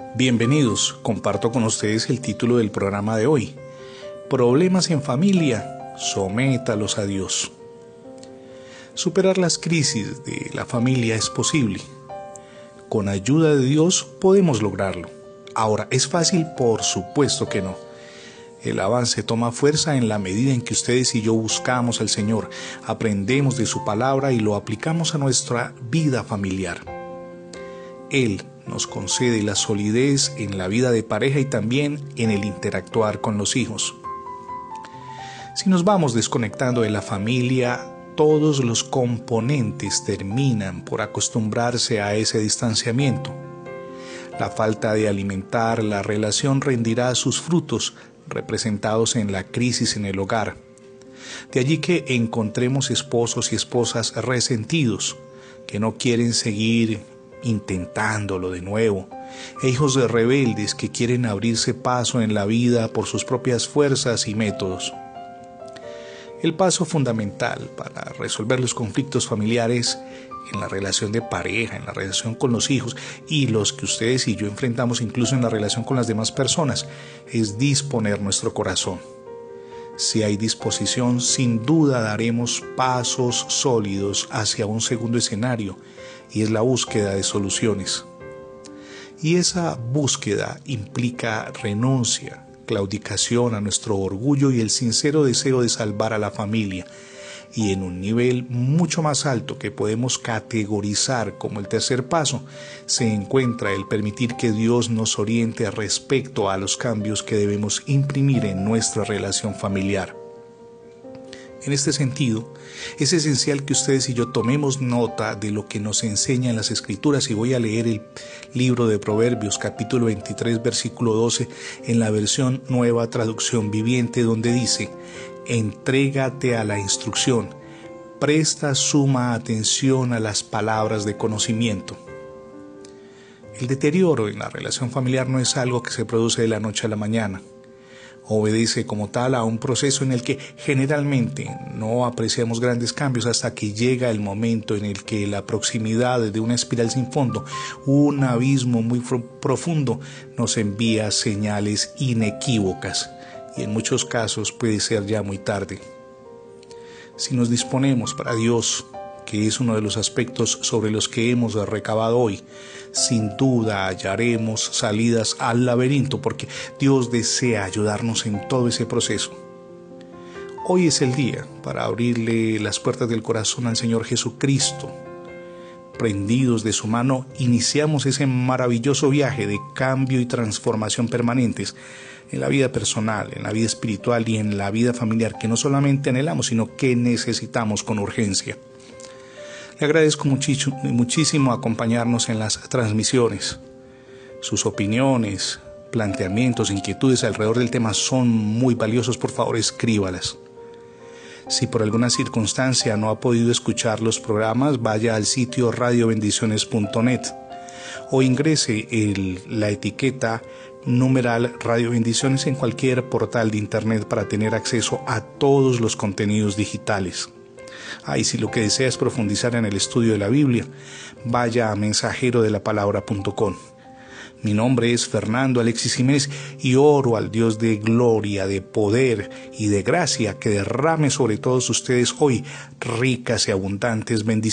Bienvenidos, comparto con ustedes el título del programa de hoy. Problemas en familia, sométalos a Dios. Superar las crisis de la familia es posible. Con ayuda de Dios podemos lograrlo. Ahora, ¿es fácil? Por supuesto que no. El avance toma fuerza en la medida en que ustedes y yo buscamos al Señor, aprendemos de su palabra y lo aplicamos a nuestra vida familiar. Él nos concede la solidez en la vida de pareja y también en el interactuar con los hijos. Si nos vamos desconectando de la familia, todos los componentes terminan por acostumbrarse a ese distanciamiento. La falta de alimentar la relación rendirá sus frutos representados en la crisis en el hogar. De allí que encontremos esposos y esposas resentidos, que no quieren seguir intentándolo de nuevo, e hijos de rebeldes que quieren abrirse paso en la vida por sus propias fuerzas y métodos. El paso fundamental para resolver los conflictos familiares en la relación de pareja, en la relación con los hijos y los que ustedes y yo enfrentamos incluso en la relación con las demás personas es disponer nuestro corazón. Si hay disposición, sin duda daremos pasos sólidos hacia un segundo escenario y es la búsqueda de soluciones. Y esa búsqueda implica renuncia, claudicación a nuestro orgullo y el sincero deseo de salvar a la familia. Y en un nivel mucho más alto que podemos categorizar como el tercer paso, se encuentra el permitir que Dios nos oriente respecto a los cambios que debemos imprimir en nuestra relación familiar. En este sentido, es esencial que ustedes y yo tomemos nota de lo que nos enseñan las escrituras y voy a leer el libro de Proverbios capítulo 23 versículo 12 en la versión nueva traducción viviente donde dice, entrégate a la instrucción, presta suma atención a las palabras de conocimiento. El deterioro en la relación familiar no es algo que se produce de la noche a la mañana. Obedece como tal a un proceso en el que generalmente no apreciamos grandes cambios hasta que llega el momento en el que la proximidad de una espiral sin fondo, un abismo muy profundo, nos envía señales inequívocas y en muchos casos puede ser ya muy tarde. Si nos disponemos para Dios, que es uno de los aspectos sobre los que hemos recabado hoy, sin duda hallaremos salidas al laberinto porque Dios desea ayudarnos en todo ese proceso. Hoy es el día para abrirle las puertas del corazón al Señor Jesucristo. Prendidos de su mano, iniciamos ese maravilloso viaje de cambio y transformación permanentes en la vida personal, en la vida espiritual y en la vida familiar que no solamente anhelamos, sino que necesitamos con urgencia. Le agradezco muchísimo acompañarnos en las transmisiones. Sus opiniones, planteamientos, inquietudes alrededor del tema son muy valiosos. Por favor, escríbalas. Si por alguna circunstancia no ha podido escuchar los programas, vaya al sitio radiobendiciones.net o ingrese la etiqueta numeral Radio Bendiciones en cualquier portal de Internet para tener acceso a todos los contenidos digitales. Ah, y si lo que desea es profundizar en el estudio de la Biblia, vaya a mensajero de la palabra.com. Mi nombre es Fernando Alexis Jiménez y oro al Dios de gloria, de poder y de gracia que derrame sobre todos ustedes hoy ricas y abundantes bendiciones.